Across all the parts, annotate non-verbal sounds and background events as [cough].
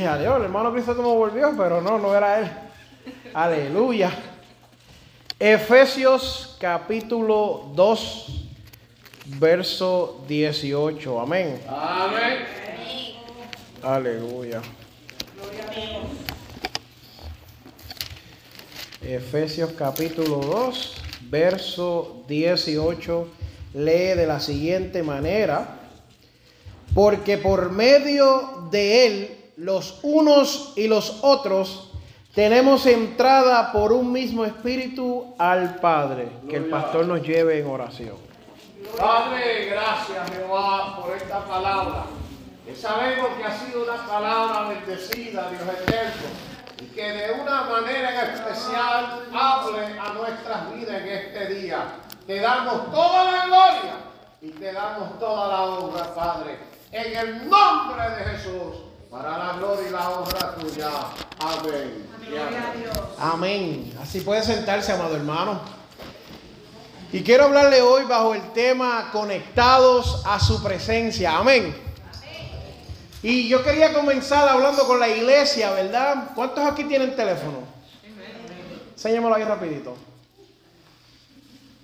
Dije, adiós, el hermano Cristo como volvió, pero no, no era él. Aleluya. Efesios capítulo 2, verso 18. Amén. Amén. Aleluya. Efesios capítulo 2, verso 18, lee de la siguiente manera, porque por medio de él, los unos y los otros, tenemos entrada por un mismo espíritu al Padre. Que el pastor nos lleve en oración. Padre, gracias Jehová por esta palabra. Que sabemos que ha sido una palabra bendecida, Dios eterno. Y que de una manera en especial hable a nuestras vidas en este día. Te damos toda la gloria y te damos toda la honra, Padre. En el nombre de Jesús. Para la gloria y la honra tuya. Amén. Amén. Amén. Así puede sentarse, amado hermano. Y quiero hablarle hoy bajo el tema conectados a su presencia. Amén. Y yo quería comenzar hablando con la iglesia, ¿verdad? ¿Cuántos aquí tienen teléfono? Enséñamelo ahí rapidito.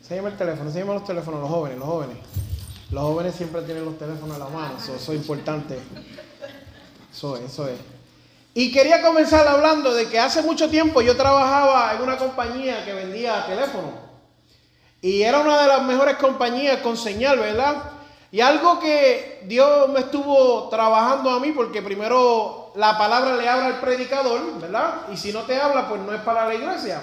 Enséñame el teléfono, enséñame los teléfonos, los jóvenes, los jóvenes. Los jóvenes siempre tienen los teléfonos en la mano, eso, eso es importante. Eso es, eso es. Y quería comenzar hablando de que hace mucho tiempo yo trabajaba en una compañía que vendía teléfonos. Y era una de las mejores compañías con señal, ¿verdad? Y algo que Dios me estuvo trabajando a mí, porque primero la palabra le habla al predicador, ¿verdad? Y si no te habla, pues no es para la iglesia.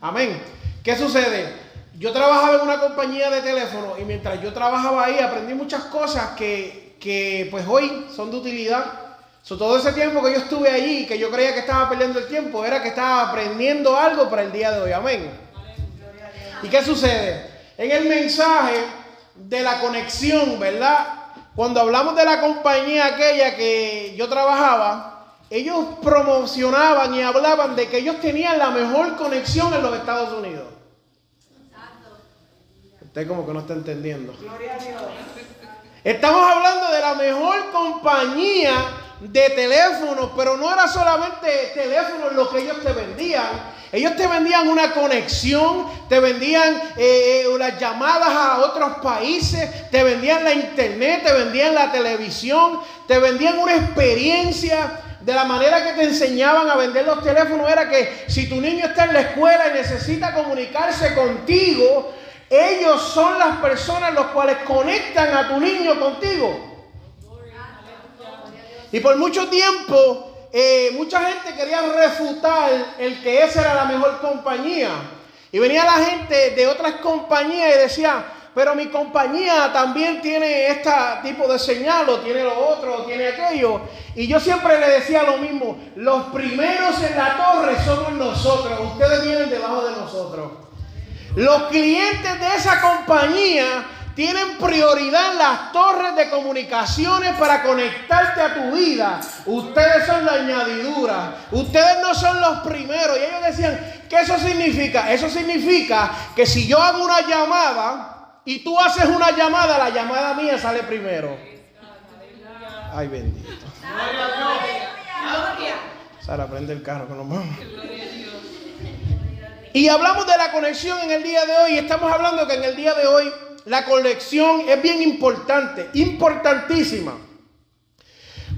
Amén. ¿Qué sucede? Yo trabajaba en una compañía de teléfono y mientras yo trabajaba ahí aprendí muchas cosas que, que pues hoy son de utilidad. So, todo ese tiempo que yo estuve allí, que yo creía que estaba perdiendo el tiempo, era que estaba aprendiendo algo para el día de hoy. Amén. ¿Y qué sucede? En el mensaje de la conexión, ¿verdad? Cuando hablamos de la compañía aquella que yo trabajaba, ellos promocionaban y hablaban de que ellos tenían la mejor conexión en los Estados Unidos. Usted como que no está entendiendo. Estamos hablando de la mejor compañía de teléfonos, pero no era solamente teléfonos lo que ellos te vendían. Ellos te vendían una conexión, te vendían eh, las llamadas a otros países, te vendían la internet, te vendían la televisión, te vendían una experiencia. De la manera que te enseñaban a vender los teléfonos era que si tu niño está en la escuela y necesita comunicarse contigo, ellos son las personas los cuales conectan a tu niño contigo. Y por mucho tiempo, eh, mucha gente quería refutar el que esa era la mejor compañía. Y venía la gente de otras compañías y decía, pero mi compañía también tiene este tipo de señal, o tiene lo otro, o tiene aquello. Y yo siempre le decía lo mismo, los primeros en la torre somos nosotros, ustedes vienen debajo de nosotros. Los clientes de esa compañía tienen prioridad las torres de comunicaciones para conectarte a tu vida. Ustedes son la añadidura. Ustedes no son los primeros. Y ellos decían, ¿qué eso significa? Eso significa que si yo hago una llamada y tú haces una llamada, la llamada mía sale primero. Ay, bendito. Sara, prende el carro que nos vamos. Y hablamos de la conexión en el día de hoy. Estamos hablando que en el día de hoy la conexión es bien importante, importantísima.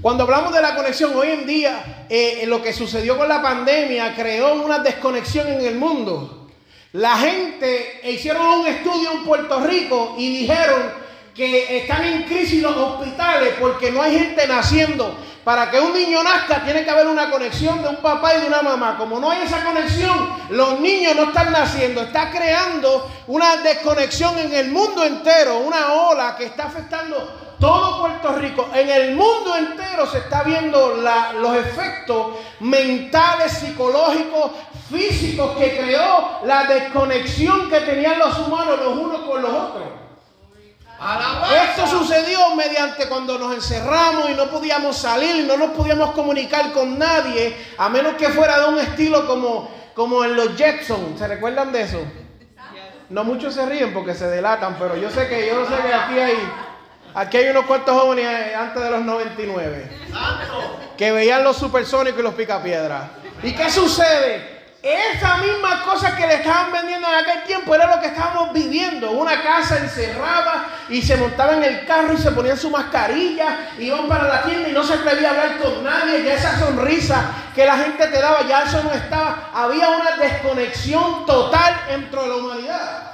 Cuando hablamos de la conexión, hoy en día eh, lo que sucedió con la pandemia creó una desconexión en el mundo. La gente hicieron un estudio en Puerto Rico y dijeron que están en crisis los hospitales porque no hay gente naciendo. Para que un niño nazca tiene que haber una conexión de un papá y de una mamá. Como no hay esa conexión, los niños no están naciendo. Está creando una desconexión en el mundo entero, una ola que está afectando todo Puerto Rico, en el mundo entero se está viendo los efectos mentales, psicológicos, físicos que creó la desconexión que tenían los humanos los unos con los otros. Esto sucedió mediante cuando nos encerramos y no podíamos salir no nos podíamos comunicar con nadie, a menos que fuera de un estilo como, como en los Jetson. ¿Se recuerdan de eso? No muchos se ríen porque se delatan, pero yo sé que yo sé que aquí hay aquí hay unos cuantos jóvenes antes de los 99 que veían los supersónicos y los picapiedras. ¿Y qué sucede? Esa misma cosa que le estaban vendiendo en aquel tiempo era lo que estábamos viviendo. Una casa encerrada y se montaban en el carro y se ponían su mascarilla, iban para la tienda y no se atrevía a hablar con nadie. Ya esa sonrisa que la gente te daba, ya eso no estaba. Había una desconexión total entre la humanidad.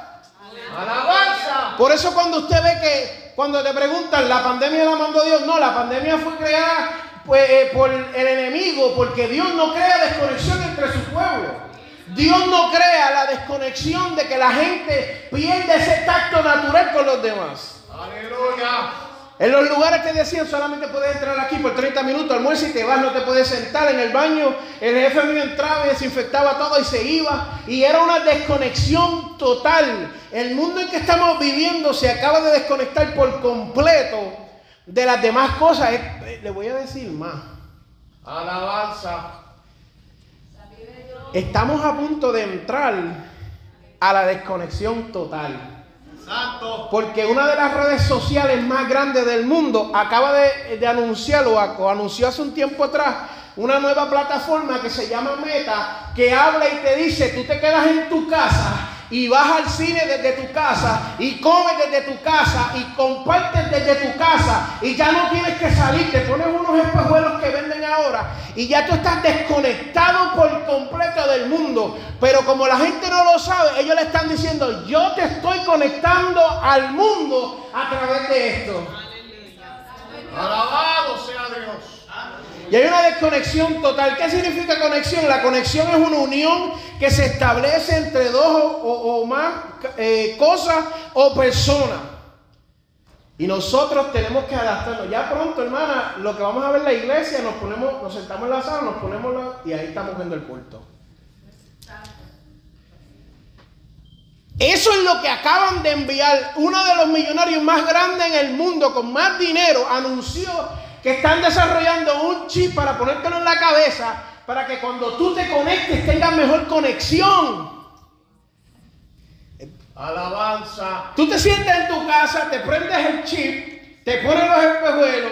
Alabanza. Por eso cuando usted ve que, cuando te preguntan, la pandemia la mandó Dios, no, la pandemia fue creada pues, eh, por el enemigo, porque Dios no crea desconexión entre su pueblo. Dios no crea la desconexión de que la gente pierda ese tacto natural con los demás. Aleluya. En los lugares que decían solamente puedes entrar aquí por 30 minutos, almuerzo y te vas, no te puedes sentar en el baño. El jefe mío entraba y desinfectaba todo y se iba. Y era una desconexión total. El mundo en que estamos viviendo se acaba de desconectar por completo de las demás cosas. Eh, le voy a decir más. Alabanza. Estamos a punto de entrar a la desconexión total. Porque una de las redes sociales más grandes del mundo acaba de, de anunciar o, anunció hace un tiempo atrás una nueva plataforma que se llama Meta, que habla y te dice, tú te quedas en tu casa y vas al cine desde tu casa y comes desde tu casa y compartes desde tu casa y ya no tienes que salir, te pones unos espejuelos que venden ahora y ya tú estás desconectado por completo del mundo. Pero como la gente no lo sabe, ellos le están diciendo, yo te estoy conectando al mundo a través de esto. Alabado sea Dios. Y hay una desconexión total. ¿Qué significa conexión? La conexión es una unión que se establece entre dos o, más eh, cosas o personas. Y nosotros tenemos que adaptarnos. Ya pronto, hermana, lo que vamos a ver en la iglesia, nos ponemos, nos sentamos en la sala, nos ponemos la, y ahí estamos viendo el culto. Eso es lo que acaban de enviar. Uno de los millonarios más grandes en el mundo, con más dinero, anunció que están desarrollando un chip para ponértelo en la cabeza para que cuando tú te conectes tengas mejor conexión. Alabanza. Tú te sientes en tu casa, te prendes el chip, te pones los espejuelos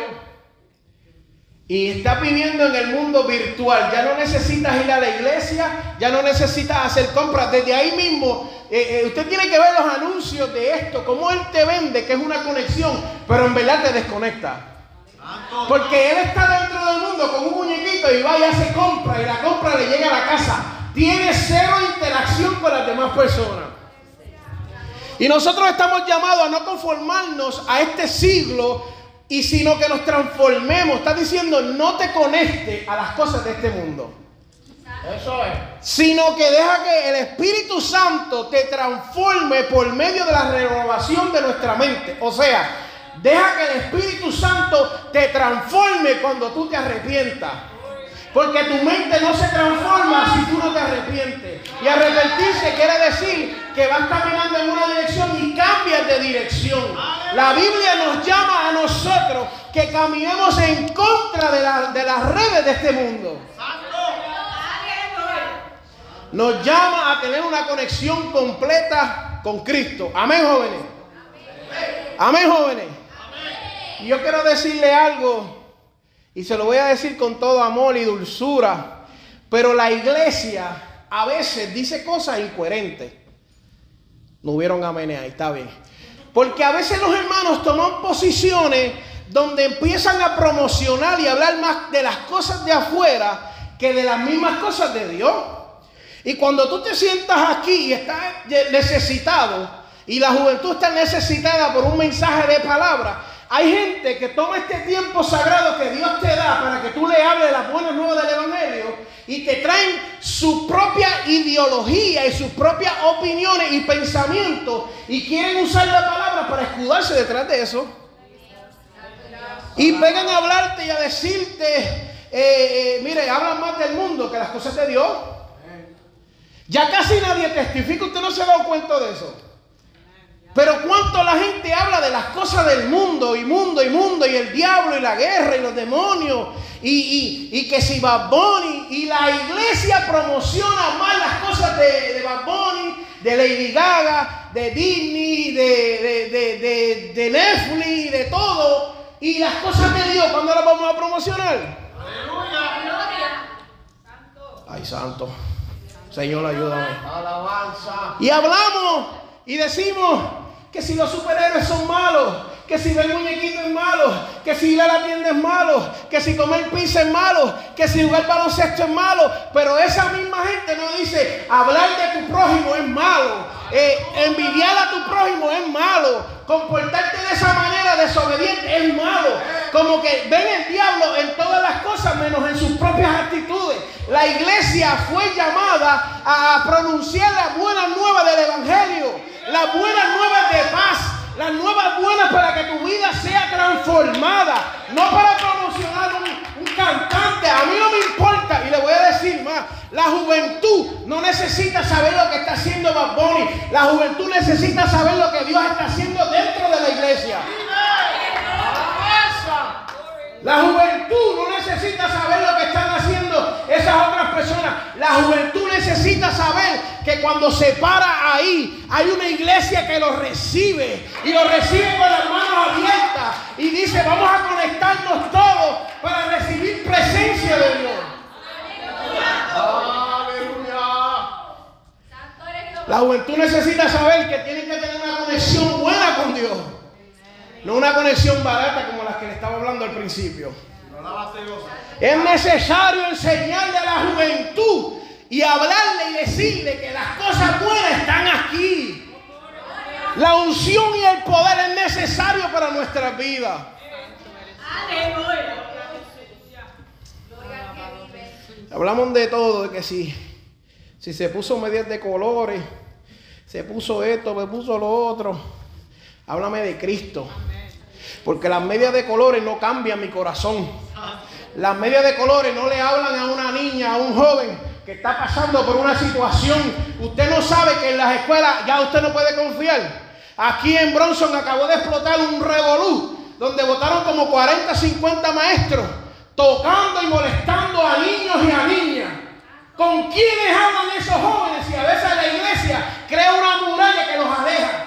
y estás viviendo en el mundo virtual. Ya no necesitas ir a la iglesia, ya no necesitas hacer compras. Desde ahí mismo, eh, eh, usted tiene que ver los anuncios de esto, cómo él te vende, que es una conexión, pero en verdad te desconecta. Porque él está dentro del mundo con un muñequito y va y hace compra y la compra le llega a la casa. Tiene cero interacción con las demás personas. Y nosotros estamos llamados a no conformarnos a este siglo y sino que nos transformemos. Está diciendo no te conecte a las cosas de este mundo. Eso es. Sino que deja que el Espíritu Santo te transforme por medio de la renovación de nuestra mente. O sea, Deja que el Espíritu Santo te transforme cuando tú te arrepientas. Porque tu mente no se transforma si tú no te arrepientes. Y arrepentirse quiere decir que vas caminando en una dirección y cambias de dirección. La Biblia nos llama a nosotros que caminemos en contra de, de las redes de este mundo. Nos llama a tener una conexión completa con Cristo. Amén, jóvenes. Amén, jóvenes. Yo quiero decirle algo, y se lo voy a decir con todo amor y dulzura, pero la iglesia a veces dice cosas incoherentes. No hubieron amén ahí, está bien. Porque a veces los hermanos toman posiciones donde empiezan a promocionar y hablar más de las cosas de afuera que de las mismas cosas de Dios. Y cuando tú te sientas aquí y estás necesitado, y la juventud está necesitada por un mensaje de palabra, hay gente que toma este tiempo sagrado que Dios te da para que tú le hables las buenas nuevas del Evangelio y te traen su propia ideología y sus propias opiniones y pensamientos y quieren usar la palabra para escudarse detrás de eso. Y vengan a hablarte y a decirte, eh, eh, mire, hablan más del mundo que las cosas de Dios. Ya casi nadie testifica, usted no se ha dado cuenta de eso. Pero cuánto la gente habla de las cosas del mundo, y mundo, y mundo, y el diablo, y la guerra, y los demonios, y, y, que si Bad Bunny, y la iglesia promociona más las cosas de, de Bad Bunny, de Lady Gaga, de Disney, de, de, de, de Netflix, de todo, y las cosas de Dios, ¿cuándo las vamos a promocionar? Aleluya. Ay, santo. Señor, ayúdame. Alabanza. Y hablamos y decimos, que si los superhéroes son malos, que si ver muñequito es malo, que si ir a la tienda es malo, que si comer pizza es malo, que si jugar baloncesto es malo, pero esa misma gente no dice, hablar de tu prójimo es malo, eh, envidiar a tu prójimo es malo, comportarte de esa manera desobediente es malo, como que ven el diablo en todas las cosas menos en sus propias actitudes. La iglesia fue llamada a pronunciar la buena nueva del Evangelio las buenas nuevas de paz, las nuevas buenas para que tu vida sea transformada, no para promocionar un, un, cantante. A mí no me importa, y le voy a decir más, la juventud no necesita saber lo que está haciendo Bad Bunny, la juventud necesita saber lo que Dios está haciendo dentro de la iglesia. La juventud no necesita saber lo que están haciendo esas otras personas. La juventud necesita saber que cuando se para ahí hay una iglesia que lo recibe y lo recibe con las manos abiertas y dice vamos a conectarnos todos para recibir presencia de Dios. La juventud necesita saber que tiene que tener una conexión buena con Dios. No una conexión barata como las que le estaba hablando al principio. Es necesario enseñarle a la juventud y hablarle y decirle que las cosas buenas están aquí. La unción y el poder es necesario para nuestra vida. Hablamos de todo, de que si, si se puso medias de colores, se puso esto, se puso lo otro. Háblame de Cristo. Porque las medias de colores no cambian mi corazón. Las medias de colores no le hablan a una niña, a un joven que está pasando por una situación. Usted no sabe que en las escuelas ya usted no puede confiar. Aquí en Bronson acabó de explotar un revolú donde votaron como 40, 50 maestros tocando y molestando a niños y a niñas. ¿Con quiénes hablan esos jóvenes? Y a veces la iglesia crea una muralla que los aleja.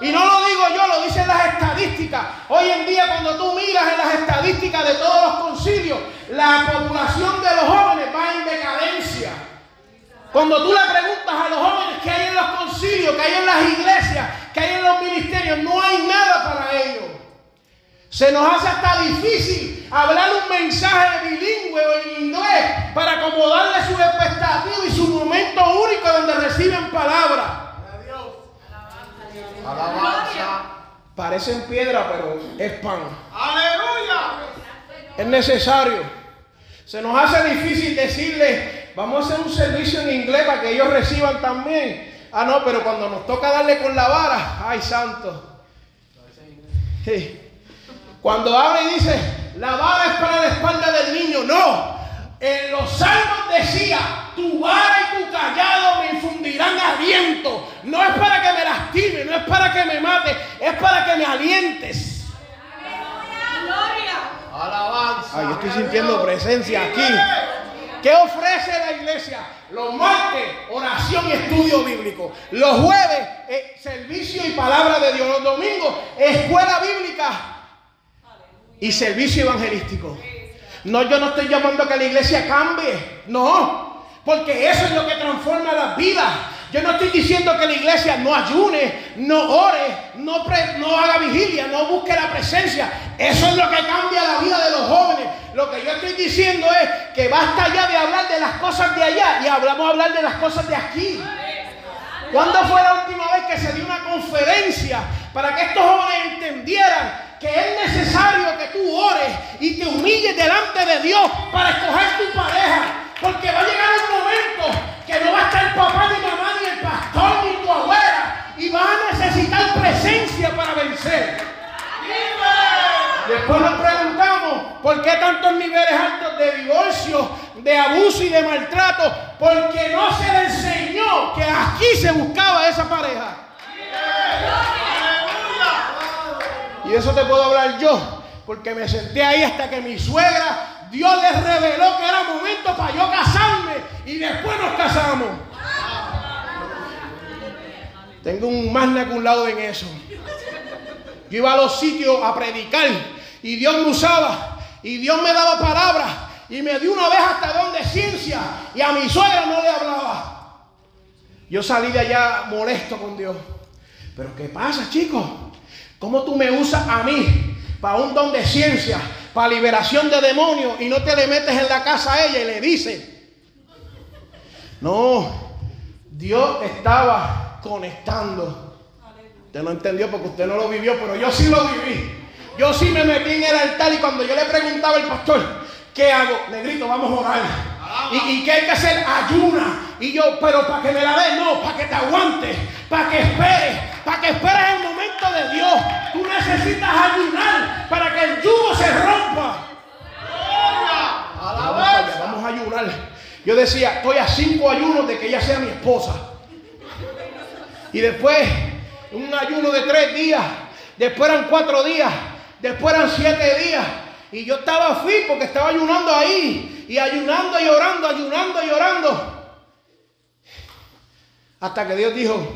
Y no lo digo yo, lo dicen las estadísticas. Hoy en día cuando tú miras en las estadísticas de todos los concilios, la población de los jóvenes va en decadencia. Cuando tú le preguntas a los jóvenes qué hay en los concilios, qué hay en las iglesias, qué hay en los ministerios, no hay nada para ellos. Se nos hace hasta difícil hablar un mensaje bilingüe o en inglés para acomodarle su expectativa y su momento único donde reciben palabras. Alabanza. Parecen piedra, pero es pan. Aleluya. Es necesario. Se nos hace difícil decirle, vamos a hacer un servicio en inglés para que ellos reciban también. Ah, no, pero cuando nos toca darle con la vara, ay santo. Cuando habla y dice, la vara es para la espalda del niño, no. En los salmos decía, tu vara y tu callado me infundirán aliento. No es para que me lastime, no es para que me mate, es para que me alientes. Alabanza. Ay, yo estoy sintiendo presencia aquí. ¿Qué ofrece la iglesia? Los martes, oración y estudio bíblico. Los jueves, eh, servicio y palabra de Dios. Los domingos, escuela bíblica y servicio evangelístico. No, yo no estoy llamando a que la iglesia cambie. No, porque eso es lo que transforma las vidas. Yo no estoy diciendo que la iglesia no ayune, no ore, no, haga vigilia, no busque la presencia. Eso es lo que cambia la vida de los jóvenes. Lo que yo estoy diciendo es que basta ya de hablar de las cosas de allá y hablamos hablar de las cosas de aquí. ¿Cuándo fue la última vez que se dio una conferencia para que estos jóvenes entendieran que es necesario que tú ores y te humilles delante de Dios para escoger tu pareja. Porque va a llegar un momento que no va a estar el papá ni mamá ni el pastor ni tu abuela y vas a necesitar presencia para vencer. Después ¿Por qué tantos niveles altos de divorcio, de abuso y de maltrato? Porque no se le enseñó que aquí se buscaba esa pareja. Y eso te puedo hablar yo, porque me senté ahí hasta que mi suegra, Dios les reveló que era momento para yo casarme y después nos casamos. Tengo un magna un lado en eso. Yo iba a los sitios a predicar y Dios me usaba y Dios me daba palabras y me dio una vez hasta donde ciencia y a mi suegra no le hablaba. Yo salí de allá molesto con Dios. Pero ¿qué pasa, chicos? ¿Cómo tú me usas a mí para un don de ciencia, para liberación de demonios y no te le metes en la casa a ella y le dices? No, Dios estaba conectando. Usted no entendió porque usted no lo vivió, pero yo sí lo viví. Yo sí me metí en el altar y cuando yo le preguntaba al pastor, ¿qué hago? Negrito, vamos a orar. ¿Y, ¿Y, qué hay que hacer? Ayuna. Y yo, pero para que me la des, no, para que te aguantes, para que esperes, para que esperes el momento de Dios. Tú necesitas ayunar para que el yugo se rompa. Vamos, vamos a ayunar. Yo decía, estoy a cinco ayunos de que ella sea mi esposa. Y después, un ayuno de tres días, después eran cuatro días, después eran siete días. Y yo estaba fit porque estaba ayunando ahí. Y ayunando y orando, ayunando y orando. Hasta que Dios dijo,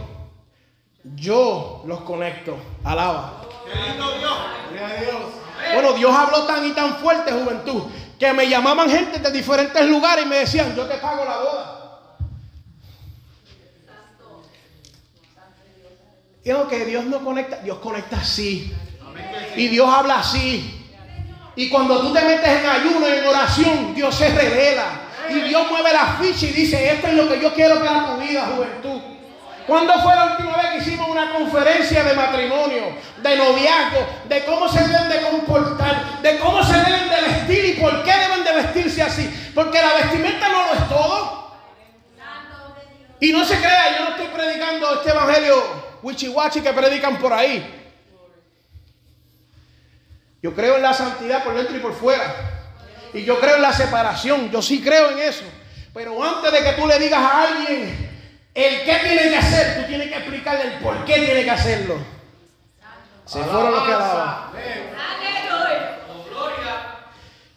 yo los conecto. Alaba. Dios. Bueno, Dios habló tan y tan fuerte, juventud, que me llamaban gente de diferentes lugares y me decían, yo te pago la boda. Digo que Dios no conecta, Dios conecta así. Y Dios habla así. Y cuando tú te metes en ayuno, en oración, Dios se revela. Y Dios mueve la ficha y dice, esto es lo que yo quiero para tu vida, juventud. ¿Cuándo fue la última vez que hicimos una conferencia de matrimonio, de noviazgo, de cómo se deben de comportar, de cómo se deben de vestir y por qué deben de vestirse así? Porque la vestimenta no lo es todo. Y no se crea, yo no estoy predicando este evangelio wichiwachi que predican por ahí. Yo creo en la santidad por dentro y por fuera. Y yo creo en la separación. Yo sí creo en eso. Pero antes de que tú le digas a alguien el qué tiene que hacer, tú tienes que explicarle el por qué tiene que hacerlo. Se fueron los que alaban.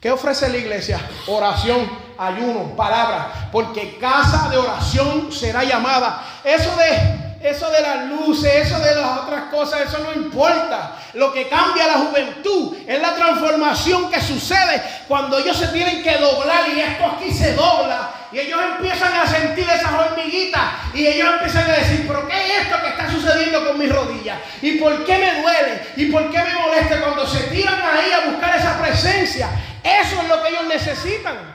¿Qué ofrece la iglesia? Oración, ayuno, palabra. Porque casa de oración será llamada. Eso de eso de las luces, eso de las otras cosas, eso no importa. Lo que cambia la juventud es la transformación que sucede cuando ellos se tienen que doblar y esto aquí se dobla. Y ellos empiezan a sentir esas hormiguitas y ellos empiezan a decir, pero ¿qué es esto que está sucediendo con mis rodillas? ¿Y por qué me duele? ¿Y por qué me molesta? Cuando se tiran ahí a buscar esa presencia, eso es lo que ellos necesitan.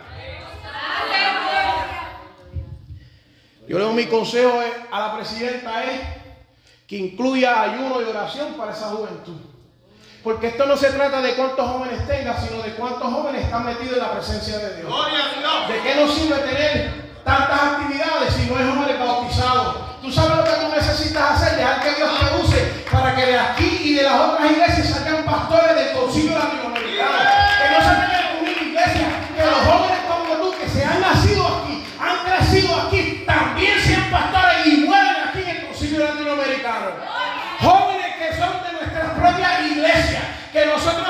Yo le doy mi consejo a la presidenta es que incluya ayuno y oración para esa juventud. Porque esto no se trata de cuántos jóvenes tenga, sino de cuántos jóvenes están metidos en la presencia de Dios. ¿De qué nos sirve tener tantas actividades si no hay jóvenes bautizados? Tú sabes lo que tú necesitas hacer, dejar que Dios te use para que de aquí y de las otras iglesias salgan pastores del concilio latinoamericano.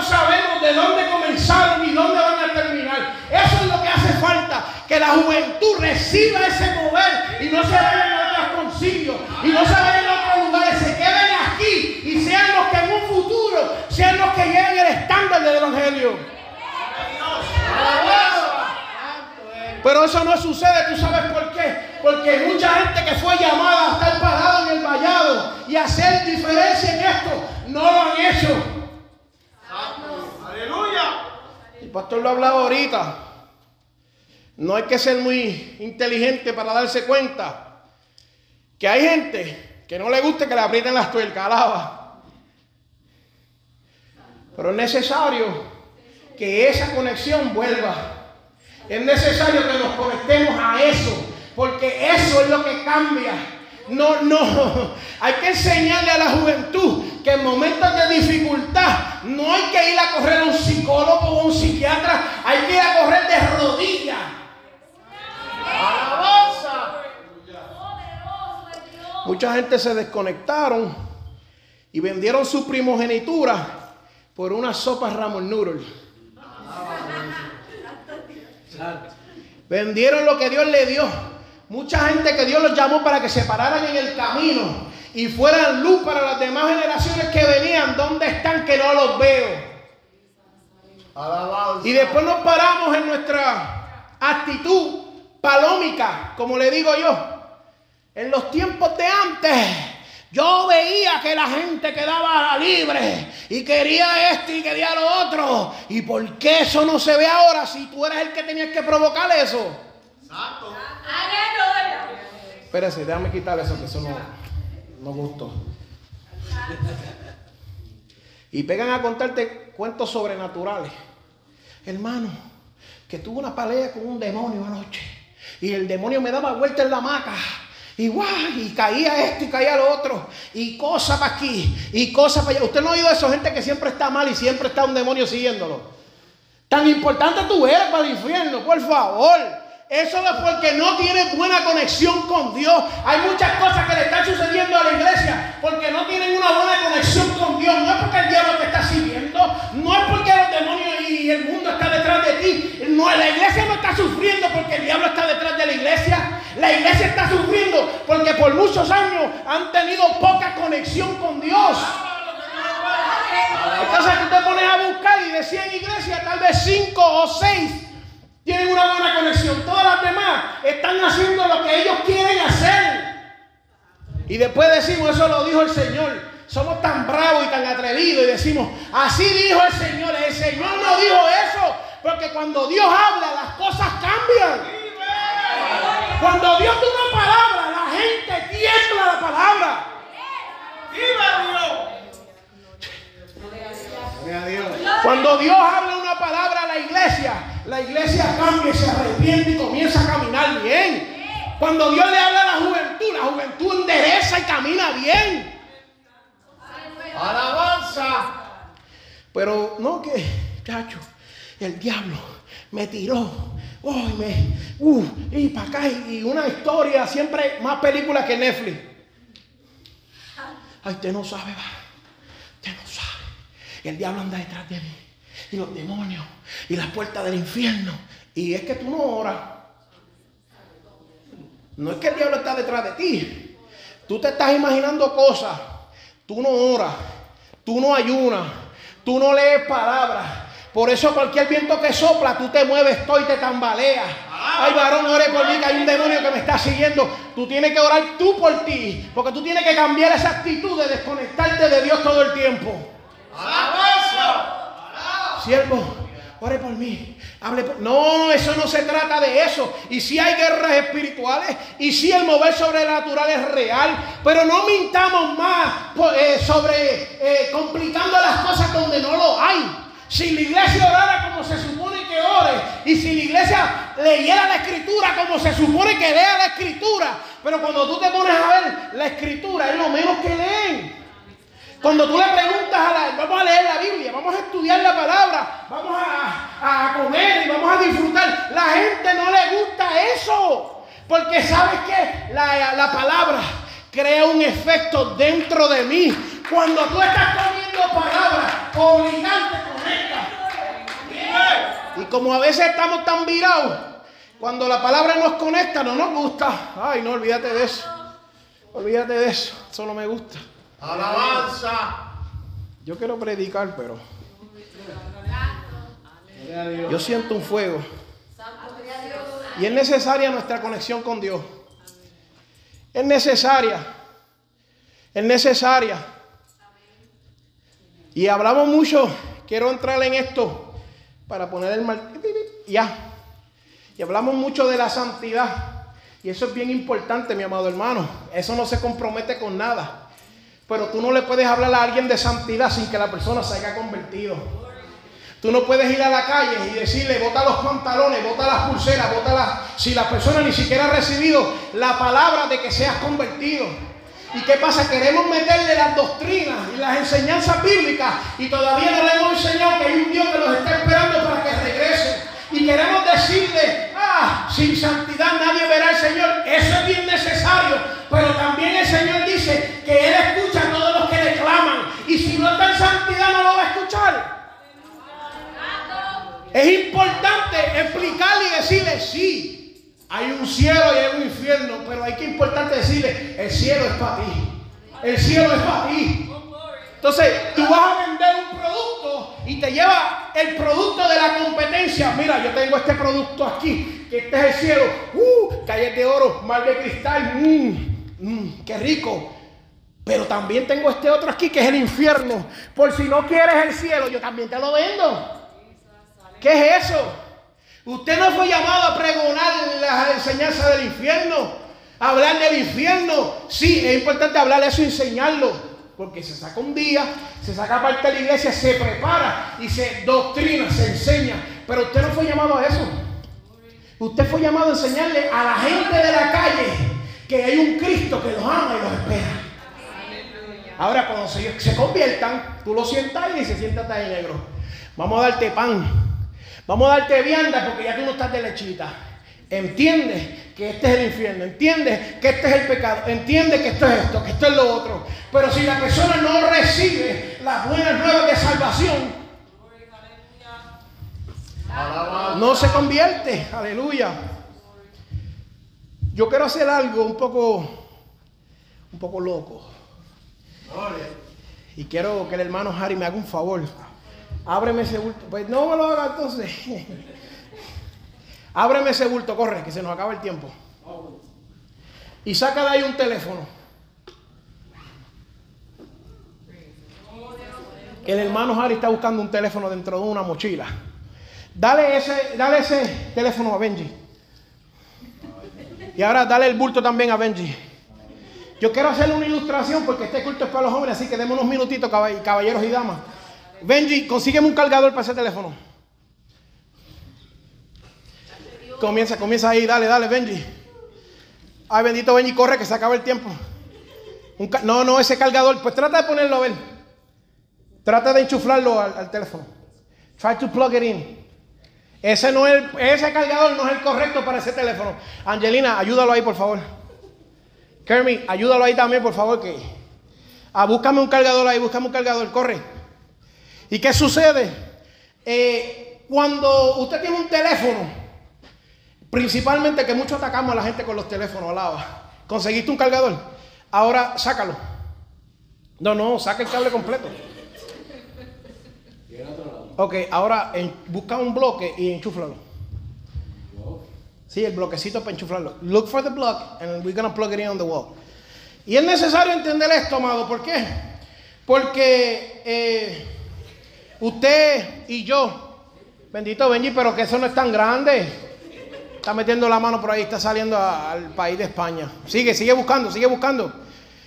Sabemos de dónde comenzaron y dónde van a terminar. Eso es lo que hace falta, que la juventud reciba ese mover y no se vayan a otros concilios y no se vayan a otros lugares, se queden aquí y sean los que en un futuro sean los que lleven el estándar del evangelio. Pero eso no sucede, ¿tú sabes por qué? Porque mucha gente que fue llamada a estar parado en el vallado y hacer diferencia en esto, no lo han hecho. Aleluya. El pastor lo hablaba ahorita. No hay que ser muy inteligente para darse cuenta que hay gente que no le gusta que le aprieten las tuercas, alaba. Pero es necesario que esa conexión vuelva. Es necesario que nos conectemos a eso, porque eso es lo que cambia. No, no. Hay que enseñarle a la juventud que en momentos de dificultad no hay que ir a correr a un psicólogo o un psiquiatra. Hay que ir a correr de rodillas. Alabanza. Mucha gente se desconectaron y vendieron su primogenitura por unas sopas Ramon Noodle. Vendieron lo que Dios le dio. Mucha gente que Dios los llamó para que se pararan en el camino y fueran luz para las demás generaciones que venían. ¿Dónde están que no los veo? Alabanza. Y después nos paramos en nuestra actitud palómica, como le digo yo. En los tiempos de antes, yo veía que la gente quedaba libre y quería esto y quería lo otro. ¿Y por qué eso no se ve ahora si tú eres el que tenías que provocar eso? Santo. Espérese, déjame quitar eso, que eso no, no gustó. Y pegan a contarte cuentos sobrenaturales. Hermano, que tuve una pelea con un demonio anoche. Y el demonio me daba vuelta en la hamaca. Y guau, y caía esto y caía lo otro. Y cosa para aquí, y cosa para allá. Usted no ha oído eso, gente que siempre está mal y siempre está un demonio siguiéndolo. Tan importante tú eres para el infierno, por favor. Eso es porque no tienes buena conexión con Dios. Hay muchas cosas que le están sucediendo a la iglesia porque no tienen una buena conexión con Dios. No es porque el diablo te está sirviendo, no es porque los demonios y el mundo está detrás de ti. No, la iglesia no está sufriendo porque el diablo está detrás de la iglesia. La iglesia está sufriendo porque por muchos años han tenido poca conexión con Dios. Entonces tú te pones a buscar y de 100 iglesias, tal vez 5 o 6 tienen una buena conexión. Todas las demás están haciendo lo que ellos quieren hacer. Y después decimos, eso lo dijo el Señor. Somos tan bravos y tan atrevidos y decimos, así dijo el Señor. El Señor no dijo eso. Porque cuando Dios habla, las cosas cambian. Cuando Dios da una palabra, la gente tiembla la palabra. ¡Viva Dios! Cuando Dios habla una palabra a la iglesia, la iglesia cambia y se arrepiente y comienza a caminar bien. Cuando Dios le habla a la juventud, la juventud endereza y camina bien. Alabanza. Pero no que, chacho, el diablo me tiró. Uy, me, uh, y para acá, y una historia, siempre más películas que Netflix. Ay, usted no sabe, va. Sabe. El diablo anda detrás de mí. Y los demonios. Y las puertas del infierno. Y es que tú no oras. No es que el diablo está detrás de ti. Tú te estás imaginando cosas. Tú no oras. Tú no ayunas. Tú no lees palabras. Por eso cualquier viento que sopla, tú te mueves, estoy te tambaleas. Ay, varón, ore por mí, que hay un demonio que me está siguiendo. Tú tienes que orar tú por ti. Porque tú tienes que cambiar esa actitud de desconectarte de Dios todo el tiempo. Siervo, ore por mí. Hable por... No, eso no se trata de eso. Y si hay guerras espirituales, y si el mover sobrenatural es real, pero no mintamos más eh, sobre eh, complicando las cosas donde no lo hay. Si la iglesia orara como se supone que ore, y si la iglesia leyera la escritura como se supone que lea la escritura, pero cuando tú te pones a ver la escritura, es lo menos que leen. Cuando tú le preguntas a la, vamos a leer la Biblia, vamos a estudiar la palabra, vamos a, a comer y vamos a disfrutar, la gente no le gusta eso. Porque sabes que la, la palabra crea un efecto dentro de mí. Cuando tú estás comiendo palabra, obligante conecta. Y como a veces estamos tan virados, cuando la palabra nos conecta, no nos gusta. Ay, no, olvídate de eso. Olvídate de eso. Eso no me gusta. Alabanza. Yo quiero predicar, pero yo siento un fuego. Y es necesaria nuestra conexión con Dios. Es necesaria. Es necesaria. Y hablamos mucho. Quiero entrar en esto para poner el mal. Ya. Y hablamos mucho de la santidad. Y eso es bien importante, mi amado hermano. Eso no se compromete con nada. Pero tú no le puedes hablar a alguien de santidad sin que la persona se haya convertido. Tú no puedes ir a la calle y decirle, bota los pantalones, bota las pulseras, bota las... Si la persona ni siquiera ha recibido la palabra de que seas convertido. ¿Y qué pasa? Queremos meterle las doctrinas y las enseñanzas bíblicas y todavía no le hemos enseñado que hay un Dios que los está esperando para que regresen. Y queremos decirle, ah, sin santidad nadie verá al Señor. Eso es bien necesario. Pero también el Señor dice que Él escucha a todos los que le claman. Y si no está en santidad no lo va a escuchar. Es importante explicarle y decirle, sí, hay un cielo y hay un infierno, pero hay que importante decirle, el cielo es para ti. El cielo es para ti. Entonces, tú vas a vender un producto y te lleva el producto de la competencia. Mira, yo tengo este producto aquí, que este es el cielo. Uh, calles de oro, mar de cristal. Mmm, mmm, qué rico. Pero también tengo este otro aquí que es el infierno. Por si no quieres el cielo, yo también te lo vendo. ¿Qué es eso? Usted no fue llamado a pregonar las enseñanzas del infierno, a hablar del infierno. Sí, es importante hablar eso y enseñarlo, porque se saca un día, se saca parte de la iglesia, se prepara y se doctrina, se enseña. Pero usted no fue llamado a eso. Usted fue llamado a enseñarle a la gente de la calle que hay un Cristo que los ama y los espera. Ahora, cuando se, se conviertan, tú lo sientas y se sienta ahí negro. Vamos a darte pan. Vamos a darte vianda porque ya tú no estás de lechita. Entiendes que este es el infierno, entiendes que este es el pecado, entiendes que esto es esto, que esto es lo otro. Pero si la persona no recibe las buenas nuevas de salvación, no se convierte. Aleluya. Yo quiero hacer algo un poco, un poco loco. Y quiero que el hermano Harry me haga un favor. Ábreme ese bulto. Pues no me lo haga entonces. [laughs] Ábreme ese bulto, corre, que se nos acaba el tiempo. Y saca de ahí un teléfono. El hermano Harry está buscando un teléfono dentro de una mochila. Dale ese, dale ese teléfono a Benji. Y ahora dale el bulto también a Benji. Yo quiero hacerle una ilustración porque este culto es para los jóvenes, así que demos unos minutitos, caballeros y damas. Benji, consígueme un cargador para ese teléfono. Comienza, comienza ahí, dale, dale, Benji. Ay, bendito Benji, corre que se acaba el tiempo. no, no, ese cargador, pues trata de ponerlo a ver. Trata de enchuflarlo al, teléfono. Try to plug it in. Ese, no es ese cargador no es el correcto para ese teléfono. Angelina, ayúdalo ahí, por favor. Kermit, ayúdalo ahí también, por favor. Que, ah, búscame un cargador ahí, búscame un cargador, corre. ¿Y qué sucede? Eh, cuando usted tiene un teléfono, principalmente que mucho atacamos a la gente con los teléfonos al. ¿Conseguiste un cargador? Ahora sácalo. No, no, saca el cable completo. Ok, ahora busca un bloque y enchúflalo. Sí, el bloquecito para enchuflarlo. Look for the block and we're to plug it in on the wall. Y es necesario entender esto, amado. ¿Por qué? Porque eh, Usted y yo, bendito Benji, pero que eso no es tan grande. Está metiendo la mano por ahí, está saliendo al país de España. Sigue, sigue buscando, sigue buscando.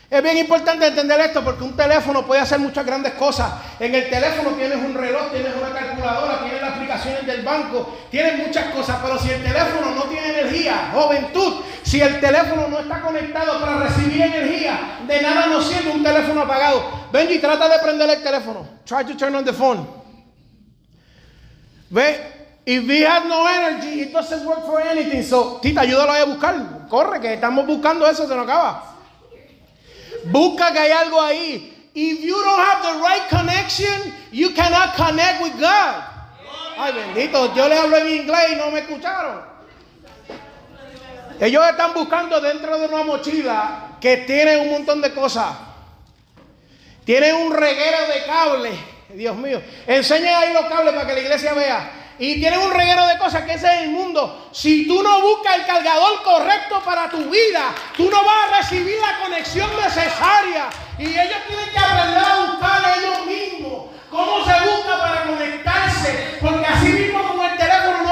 Es bien importante entender esto porque un teléfono puede hacer muchas grandes cosas. En el teléfono tienes un reloj, tienes una calculadora, tienes las aplicaciones del banco, tienes muchas cosas, pero si el teléfono no tiene energía, juventud, si el teléfono no está conectado para recibir energía, de nada nos sirve un teléfono apagado. Benji, trata de prender el teléfono. Try to turn on the phone. Ve, if we have no energy, it doesn't work for anything. So, tita, ayúdalo a buscar. Corre, que estamos buscando eso, se nos acaba. Busca que hay algo ahí. If you don't have the right connection, you cannot connect with God. Ay, bendito, yo le hablo en inglés y no me escucharon. Ellos están buscando dentro de una mochila que tiene un montón de cosas. Tiene un reguero de cables. Dios mío. Enseñen ahí los cables para que la iglesia vea y tienen un reguero de cosas que ese es el mundo. Si tú no buscas el cargador correcto para tu vida, tú no vas a recibir la conexión necesaria. Y ellos tienen que aprender a buscar ellos mismos. ¿Cómo se busca para conectarse? Porque así mismo como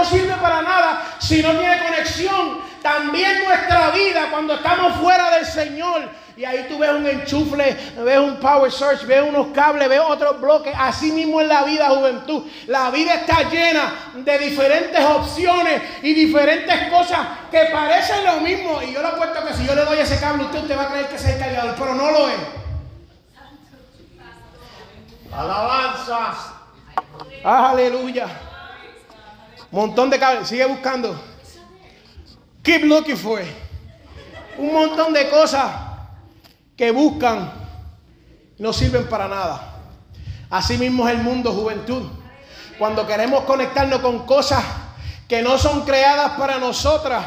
sirve para nada si no tiene conexión. también nuestra vida cuando estamos fuera del Señor. Y ahí tú ves un enchufle, ves un power search, ves unos cables, ves otros bloques. Así mismo en la vida, juventud. La vida está llena de diferentes opciones y diferentes cosas que parecen lo mismo. Y yo le apuesto que si yo le doy ese cable, usted, usted va a creer que es el cargador, pero no lo es. Alabanza. Ah, aleluya. Montón de cables. Sigue buscando. Keep looking for it. Un montón de cosas que buscan no sirven para nada. Así mismo es el mundo, juventud. Cuando queremos conectarnos con cosas que no son creadas para nosotras,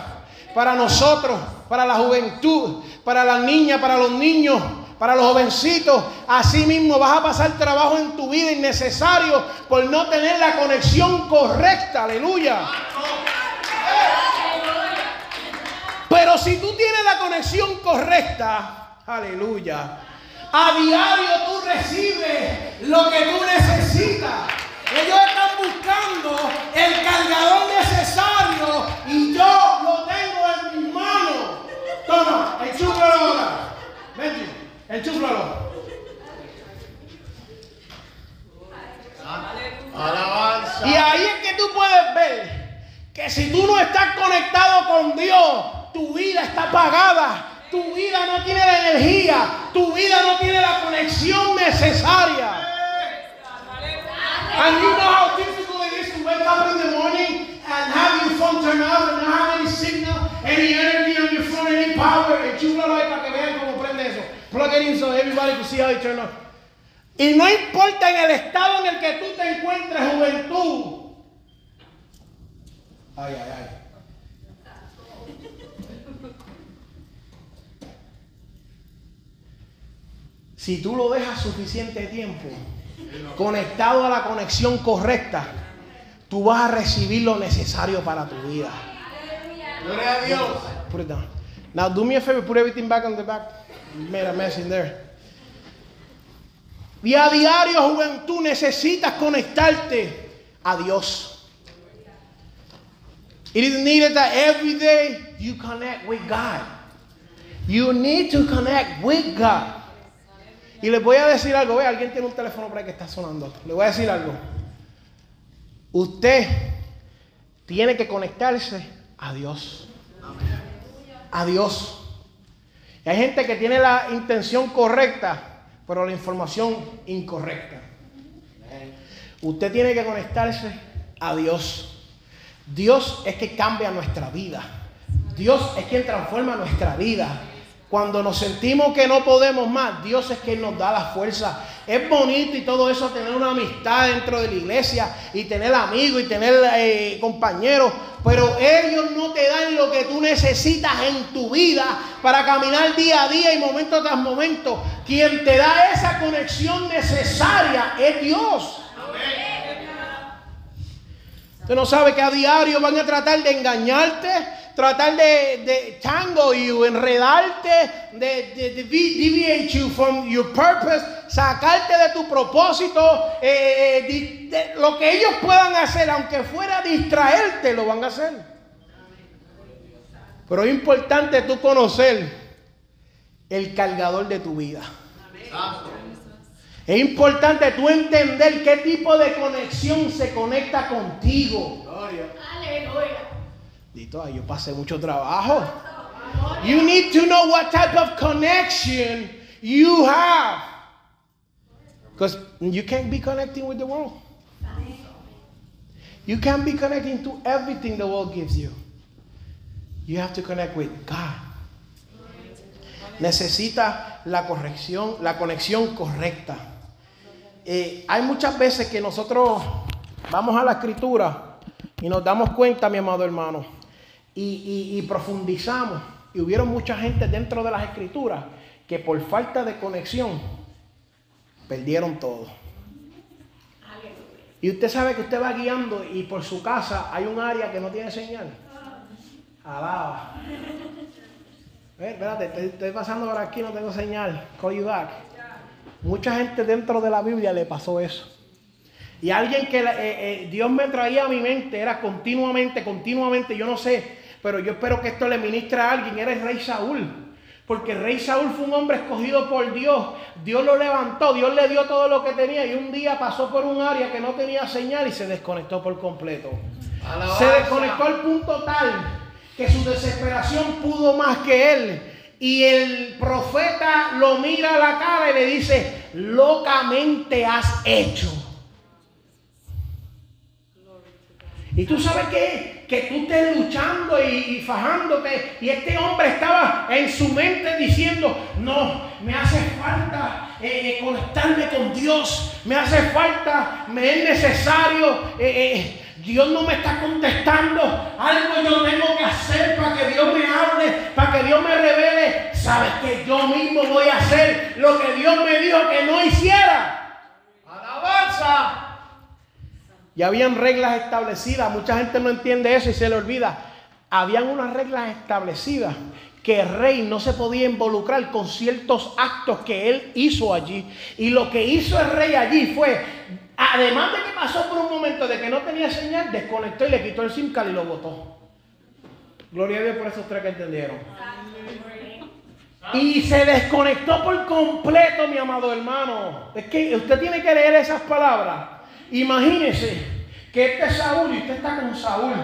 para nosotros, para la juventud, para las niñas, para los niños, para los jovencitos, así mismo vas a pasar trabajo en tu vida innecesario por no tener la conexión correcta. Aleluya. Pero si tú tienes la conexión correcta, aleluya, a diario tú recibes lo que tú necesitas. Ellos están buscando el cargador necesario enchúfalo. Alabanza. Y ahí es que tú puedes ver que si tú no estás conectado con Dios, tu vida está apagada. Tu vida no tiene la energía. Tu vida no tiene la conexión necesaria. And you know how difficult it is to wake up in the morning and have your phone turned off and not have any signal, any energy on your phone, any power. Para que vean. Plug it in so everybody can see how it. Y no importa en el estado en el que tú te encuentres, juventud. Ay, ay, ay. Si tú lo dejas suficiente tiempo conectado a la conexión correcta, tú vas a recibir lo necesario para tu vida. Gloria a Dios. Put it down. Now do me a favor, put everything back on the back. Made a mess in there. Y a diario, juventud, necesitas conectarte a Dios. It is needed that every day you connect with God. You need to connect with God. Y les voy a decir algo, ve, alguien tiene un teléfono por ahí que está sonando. Le voy a decir algo. Usted tiene que conectarse a Dios. A Dios. Hay gente que tiene la intención correcta, pero la información incorrecta. Usted tiene que conectarse a Dios. Dios es que cambia nuestra vida. Dios es quien transforma nuestra vida. Cuando nos sentimos que no podemos más, Dios es quien nos da la fuerza. Es bonito y todo eso tener una amistad dentro de la iglesia y tener amigos y tener eh, compañeros, pero ellos no te dan lo que tú necesitas en tu vida para caminar día a día y momento tras momento. Quien te da esa conexión necesaria es Dios. Usted no sabe que a diario van a tratar de engañarte, tratar de, de tango you, enredarte, de, de, de deviate you from your purpose, sacarte de tu propósito, eh, de- lo que ellos puedan hacer, aunque fuera distraerte, lo van a hacer. Pero es importante tú conocer el cargador de tu vida. Es importante tú entender qué tipo de conexión se conecta contigo. Yo pasé mucho trabajo. You need to know what type of connection you have. Because you can't be connecting with the world. You can't be connecting to everything the world gives you. You have to connect with God. Necesita la corrección, la conexión correcta. Eh, hay muchas veces que nosotros vamos a la escritura y nos damos cuenta, mi amado hermano, y, profundizamos. Y hubieron mucha gente dentro de las escrituras que por falta de conexión perdieron todo. Y usted sabe que usted va guiando y por su casa hay un área que no tiene señal. Alaba. Espérate, estoy, estoy pasando por aquí, no tengo señal. Call you back. Mucha gente dentro de la Biblia le pasó eso. Y alguien que eh, eh, Dios me traía a mi mente era continuamente, continuamente, yo no sé, pero yo espero que esto le ministre a alguien. Era el rey Saúl. Porque el rey Saúl fue un hombre escogido por Dios. Dios lo levantó, Dios le dio todo lo que tenía y un día pasó por un área que no tenía señal y se desconectó por completo. Se desconectó al punto tal que su desesperación pudo más que él. Y el profeta lo mira a la cara y le dice, locamente has hecho. Y tú sabes que, que tú estés luchando y, fajándote. Y este hombre estaba en su mente diciendo, no, me hace falta eh, eh, conectarme con Dios. Me hace falta, me es necesario. Eh, Dios no me está contestando. Algo yo tengo que hacer para que Dios me hable, para que Dios me revele. Sabes que yo mismo voy a hacer lo que Dios me dijo que no hiciera. Alabanza. Ya habían reglas establecidas. Mucha gente no entiende eso y se le olvida. Habían unas reglas establecidas que el rey no se podía involucrar con ciertos actos que él hizo allí. Y lo que hizo el rey allí fue, además de que pasó por un momento de que no tenía señal, desconectó y le quitó el SIM y lo botó. Gloria a Dios por esos tres que entendieron. Y se desconectó por completo, mi amado hermano. Es que usted tiene que leer esas palabras. Imagínese que este es Saúl y usted está con Saúl.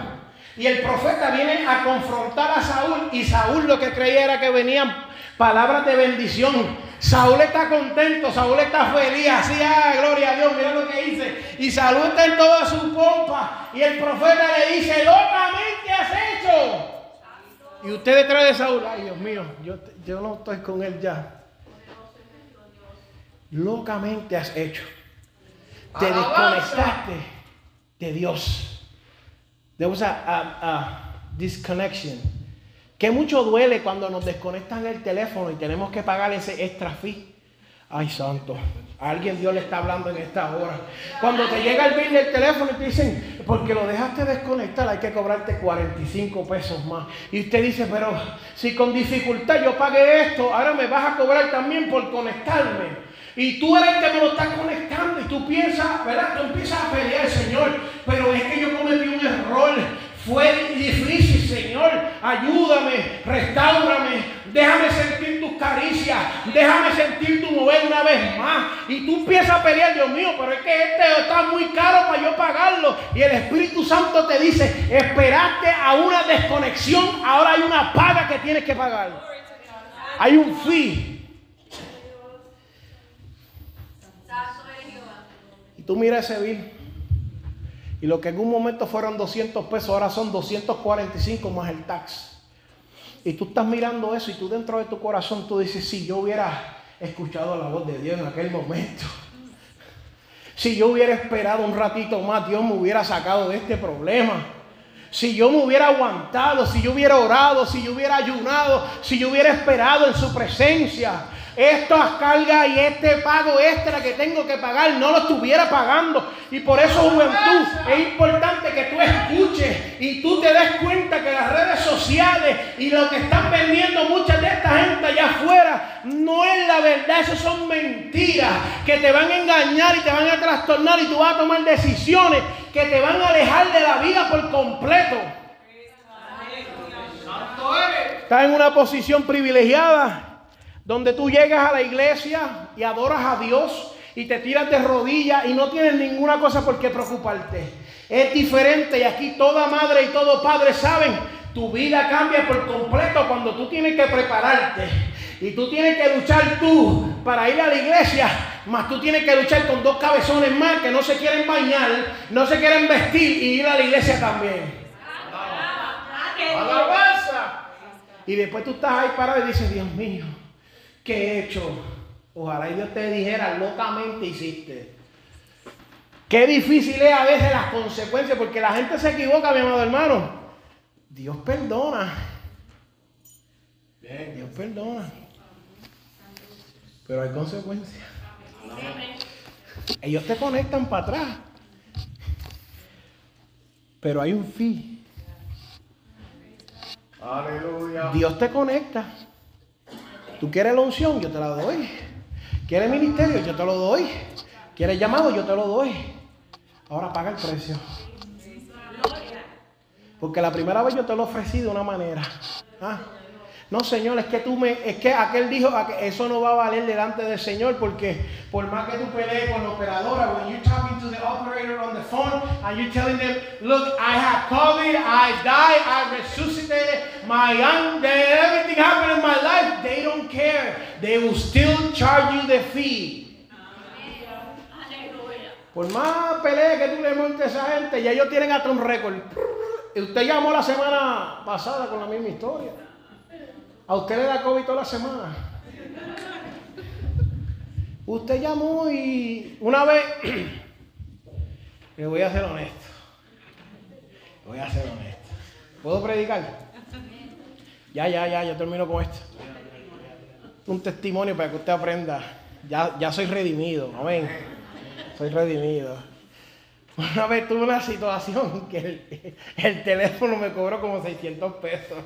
Y el profeta viene a confrontar a Saúl y Saúl lo que creía era que venían palabras de bendición. Saúl está contento, Saúl está feliz, así, ah, gloria a Dios, mira lo que dice. Y Saúl está en toda su pompa. Y el profeta le dice, locamente has hecho. Y usted detrás de Saúl, ay Dios mío, yo no estoy con él ya. Locamente has hecho te desconectaste de Dios. There was a, disconnection. Que mucho duele cuando nos desconectan el teléfono y tenemos que pagar ese extra fee. Ay, santo. A alguien Dios le está hablando en esta hora. Cuando te llega el bill del teléfono y te dicen, porque lo dejaste desconectar, hay que cobrarte 45 pesos más. Y usted dice, pero si con dificultad yo pagué esto, ahora me vas a cobrar también por conectarme. Y tú eres el que me lo está conectando y tú piensas, ¿verdad? Tú empiezas a pelear, Señor, pero es que yo cometí un error. Fue difícil, Señor. Ayúdame, restaurame, déjame sentir tus caricias, déjame sentir tu mover una vez más. Y tú empiezas a pelear, Dios mío, pero es que este está muy caro para yo pagarlo. Y el Espíritu Santo te dice, esperaste a una desconexión, ahora hay una paga que tienes que pagar. Hay un fee. Tú miras ese bill. Y lo que en un momento fueron 200 pesos, ahora son 245 más el tax. Y tú estás mirando eso y tú dentro de tu corazón tú dices, si yo hubiera escuchado la voz de Dios en aquel momento, [laughs] si yo hubiera esperado un ratito más, Dios me hubiera sacado de este problema. Si yo me hubiera aguantado, si yo hubiera orado, si yo hubiera ayunado, si yo hubiera esperado en su presencia, estas cargas y este pago extra que tengo que pagar no lo estuviera pagando. Y por eso, juventud, es importante que tú escuches y tú te des cuenta que las redes sociales y lo que están vendiendo muchas de esta gente allá afuera no es la verdad, eso son mentiras que te van a engañar y te van a trastornar y tú vas a tomar decisiones que te van a alejar de la vida por completo. Estás en una posición privilegiada donde tú llegas a la iglesia y adoras a Dios y te tiras de rodillas y no tienes ninguna cosa por qué preocuparte. Es diferente y aquí toda madre y todo padre saben, tu vida cambia por completo cuando tú tienes que prepararte. Y tú tienes que luchar tú para ir a la iglesia, más tú tienes que luchar con dos cabezones más que no se quieren bañar, no se quieren vestir y ir a la iglesia también. Y después tú estás ahí parado y dices, Dios mío, ¿Qué he hecho? Ojalá Dios te dijera, locamente hiciste. Qué difícil es a veces las consecuencias, porque la gente se equivoca, mi amado hermano. Dios perdona. Dios perdona. Pero hay consecuencias. Ellos te conectan para atrás. Pero hay un fin. Aleluya. Dios te conecta. Tú quieres la unción, yo te la doy. ¿Quieres ministerio? Yo te lo doy. ¿Quieres llamado? Yo te lo doy. Ahora paga el precio. Porque la primera vez yo te lo ofrecí de una manera. ¿Ah? No, Señor, es que tú me, es que aquel dijo que eso no va a valer delante del Señor porque por más que tú pelees con la operadora, when you're talking to the operator on the phone and you're telling them, look, I have COVID, I died, I resuscitated, my young, everything happened in my life, they don't care. They will still charge you the fee. Por más pelea que tú le montes a esa gente, ya ellos tienen hasta un récord. Usted llamó la semana pasada con la misma historia. A usted le da COVID toda la semana. Usted llamó y una vez, [clears throat] le voy a ser honesto. Voy a ser honesto. ¿Puedo predicar? Ya, ya, ya, ya termino con esto. Un testimonio para que usted aprenda. Ya, ya soy redimido. Amén. Soy redimido. Una vez tuve una situación que el, el teléfono me cobró como 600 pesos.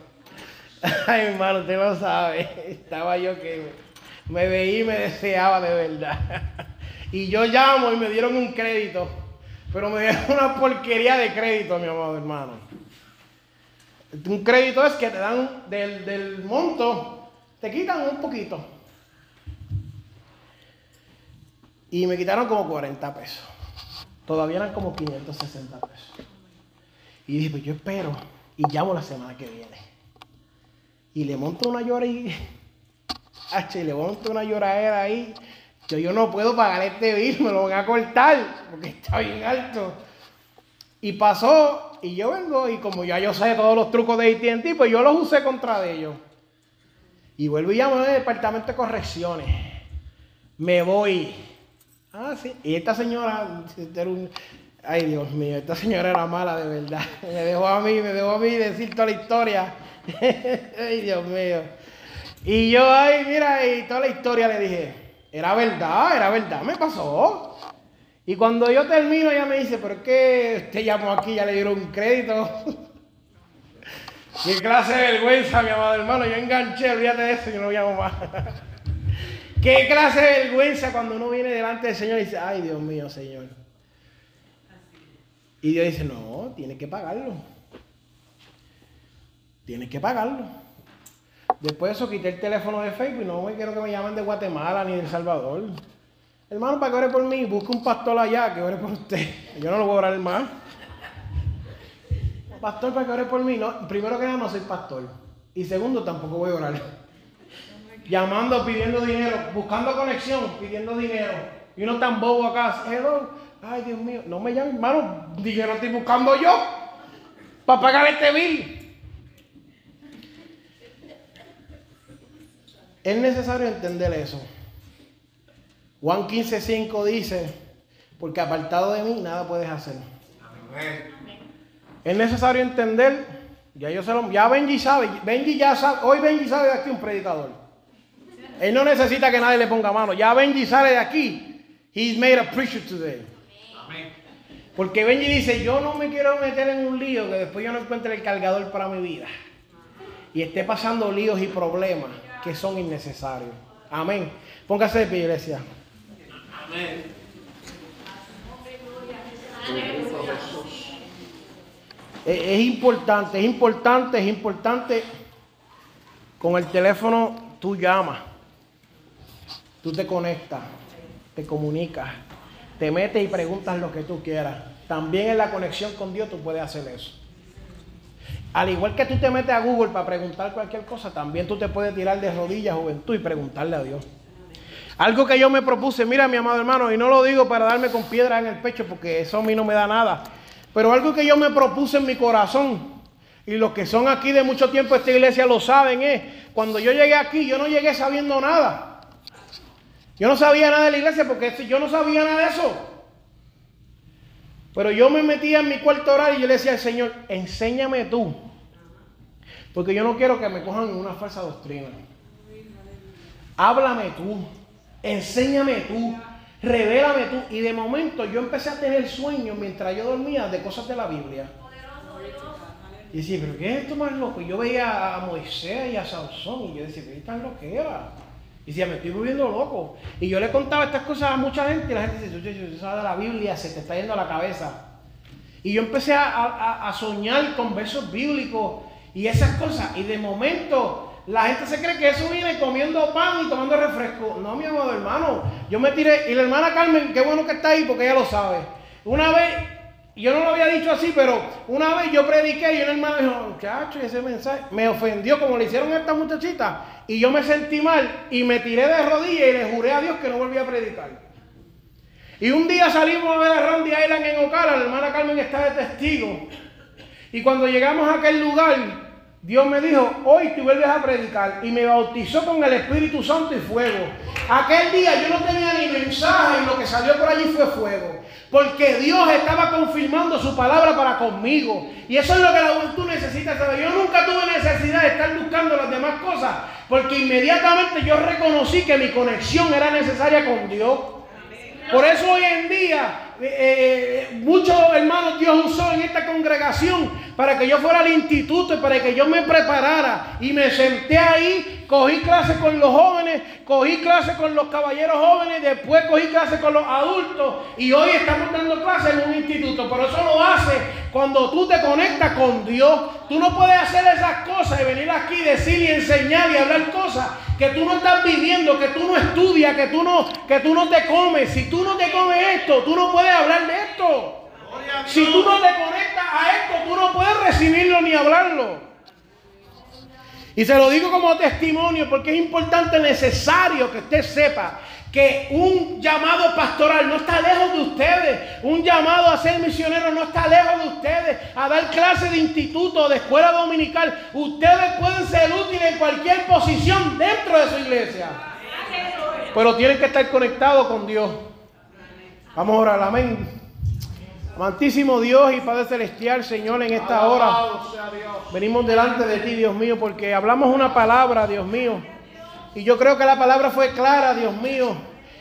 [laughs] Ay, hermano, usted no sabe. Estaba yo que me veía y me deseaba de verdad. [laughs] Y yo llamo y me dieron un crédito. Pero me dieron una porquería de crédito, mi amado hermano. Un crédito es que te dan del, del monto, te quitan un poquito. Y me quitaron como 40 pesos. Todavía eran como 560 pesos. Y dije, pues yo espero y llamo la semana que viene y le monto una llora y. H, [laughs] le monto una lloradera ahí. Yo, yo no puedo pagar este bill, me lo van a cortar porque está bien alto. Y pasó, y yo vengo, y como ya yo sé todos los trucos de ATT, pues yo los usé contra ellos. Y vuelvo y llamo al departamento de correcciones. Me voy. Ah, sí. Y esta señora, ay Dios mío, esta señora era mala de verdad. Me dejó a mí, me dejó a mí decir toda la historia. [laughs] ay, Dios mío. Y yo ahí, mira, y toda la historia le dije, era verdad, era verdad, me pasó. Y cuando yo termino, ella me dice, ¿por qué usted llamó aquí? Ya le dieron un crédito. [laughs] Qué clase de vergüenza, mi amado hermano. Yo enganché, olvídate de eso, yo no llamo más. [laughs] Qué clase de vergüenza cuando uno viene delante del Señor y dice, ay Dios mío, Señor. Y Dios dice, no, tiene que pagarlo. Tienes que pagarlo. Después de eso quité el teléfono de Facebook y no me quiero que me llamen de Guatemala ni de El Salvador. Hermano, para que ore por mí, busque un pastor allá que ore por usted. [laughs] Yo no lo voy a orar más. [laughs] Pastor, para que ore por mí. No, primero que nada, no soy pastor. Y segundo, tampoco voy a orar. [laughs] Llamando, pidiendo dinero, buscando conexión, pidiendo dinero. Y uno tan bobo acá, hello. Ay, Dios mío, no me llamen, hermano. Dinero estoy buscando yo para pagar este bill. Es necesario entender eso. Juan 15:5 dice, porque apartado de mí nada puedes hacer. Es necesario entender, ya yo se lo, ya Benji sabe, Benji ya sabe, hoy Benji sale de aquí un predicador. Él no necesita que nadie le ponga mano, ya Benji sale de aquí. He's made a preacher today. Porque Benji dice, yo no me quiero meter en un lío que después yo no encuentre el cargador para mi vida. Y esté pasando líos y problemas que son innecesarios. Amén. Póngase de pie, iglesia. Amén. Es, importante, es importante, es importante. Con el teléfono tú llamas, tú te conectas, te comunicas, te metes y preguntas lo que tú quieras. También en la conexión con Dios tú puedes hacer eso. Al igual que tú te metes a Google para preguntar cualquier cosa, también tú te puedes tirar de rodillas, juventud, y preguntarle a Dios. Algo que yo me propuse, mira mi amado hermano, y no lo digo para darme con piedra en el pecho, porque eso a mí no me da nada, pero algo que yo me propuse en mi corazón, y los que son aquí de mucho tiempo esta iglesia lo saben, es, cuando yo llegué aquí, yo no llegué sabiendo nada. Yo no sabía nada de la iglesia porque yo no sabía nada de eso. Pero yo me metía en mi cuarto orar y yo le decía al Señor, enséñame tú. Porque yo no quiero que me cojan una falsa doctrina. Háblame tú. Enséñame tú. Revélame tú. Y de momento yo empecé a tener sueños mientras yo dormía de cosas de la Biblia. Y decía, pero ¿qué es esto más loco? Y yo veía a Moisés y a Sansón y yo decía, ¿qué tan era? Y decía, me estoy volviendo loco. Y yo le contaba estas cosas a mucha gente y la gente dice, tú sabes de la Biblia, se te está yendo a la cabeza. Y yo empecé a, soñar con versos bíblicos y esas cosas. Y de momento la gente se cree que eso viene comiendo pan y tomando refresco. No, mi amado hermano. Yo me tiré. Y la hermana Carmen, qué bueno que está ahí porque ella lo sabe. Una vez, yo no lo había dicho así, pero una vez yo prediqué y una hermana dijo, muchacho, ese mensaje me ofendió como le hicieron a esta muchachita. Y yo me sentí mal y me tiré de rodillas y le juré a Dios que no volvía a predicar. Y un día salimos a ver a Randy Island en Ocala, la hermana Carmen está de testigo. Y cuando llegamos a aquel lugar, Dios me dijo, hoy tú vuelves a predicar. Y me bautizó con el Espíritu Santo y fuego. Aquel día yo no tenía ni mensaje y lo que salió por allí fue fuego. Porque Dios estaba confirmando su palabra para conmigo. Y eso es lo que la juventud necesita saber. Yo nunca tuve necesidad de estar buscando las demás cosas. Porque inmediatamente yo reconocí que mi conexión era necesaria con Dios. Por eso hoy en día eh, eh, muchos hermanos Dios usó en esta congregación para que yo fuera al instituto y para que yo me preparara. Y me senté ahí, cogí clases con los jóvenes, cogí clases con los caballeros jóvenes, después cogí clases con los adultos y hoy estamos dando clases en un instituto. Pero eso lo hace cuando tú te conectas con Dios. Tú no puedes hacer esas cosas y venir aquí, decir y enseñar y hablar cosas que tú no estás viviendo, que tú no estudias, que tú no, que tú no te comes. Si tú no te comes esto, tú no puedes hablar de esto. Si tú no te conectas a esto, tú no puedes recibirlo ni hablarlo. Y se lo digo como testimonio porque es importante, necesario que usted sepa que un llamado pastoral no está lejos de ustedes. Un llamado a ser misionero no está lejos de ustedes. A dar clases de instituto, de escuela dominical. Ustedes pueden ser útiles en cualquier posición dentro de su iglesia. Pero tienen que estar conectados con Dios. Vamos a orar, amén. Amantísimo Dios y Padre Celestial, Señor, en esta hora. Venimos delante de ti, Dios mío, porque hablamos una palabra, Dios mío. Y yo creo que la palabra fue clara, Dios mío.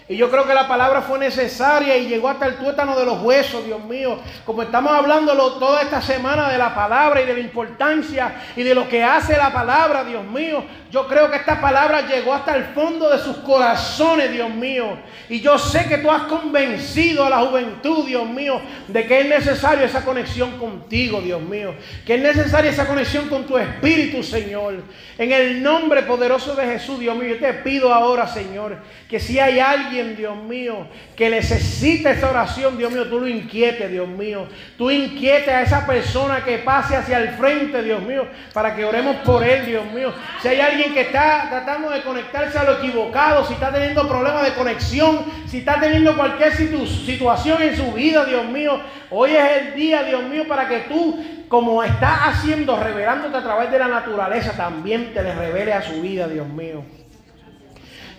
Y yo creo que la palabra fue necesaria y llegó hasta el tuétano de los huesos, Dios mío. Como estamos hablando toda esta semana de la palabra y de la importancia y de lo que hace la palabra, Dios mío. Yo creo que esta palabra llegó hasta el fondo de sus corazones, Dios mío. Y yo sé que tú has convencido a la juventud, Dios mío, de que es necesario esa conexión contigo, Dios mío. Que es necesaria esa conexión con tu Espíritu, Señor. En el nombre poderoso de Jesús, Dios mío, yo te pido ahora, Señor, que si hay alguien, Dios mío, que necesita esa oración, Dios mío, tú lo inquietes, Dios mío. Tú inquietes a esa persona que pase hacia el frente, Dios mío, para que oremos por él, Dios mío. Si hay alguien que está tratando de conectarse a lo equivocado, si está teniendo problemas de conexión, si está teniendo cualquier situación en su vida, Dios mío, hoy es el día, Dios mío, para que tú, como estás haciendo, revelándote a través de la naturaleza, también te le revele a su vida, Dios mío.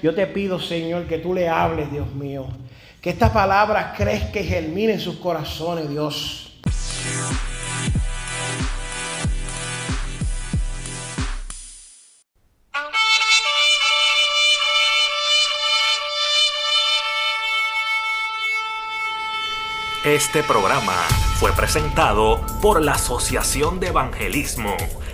Yo te pido, Señor, que tú le hables, Dios mío. Que estas palabras crezcan y germinen en sus corazones, Dios. Este programa fue presentado por la Asociación de Evangelismo.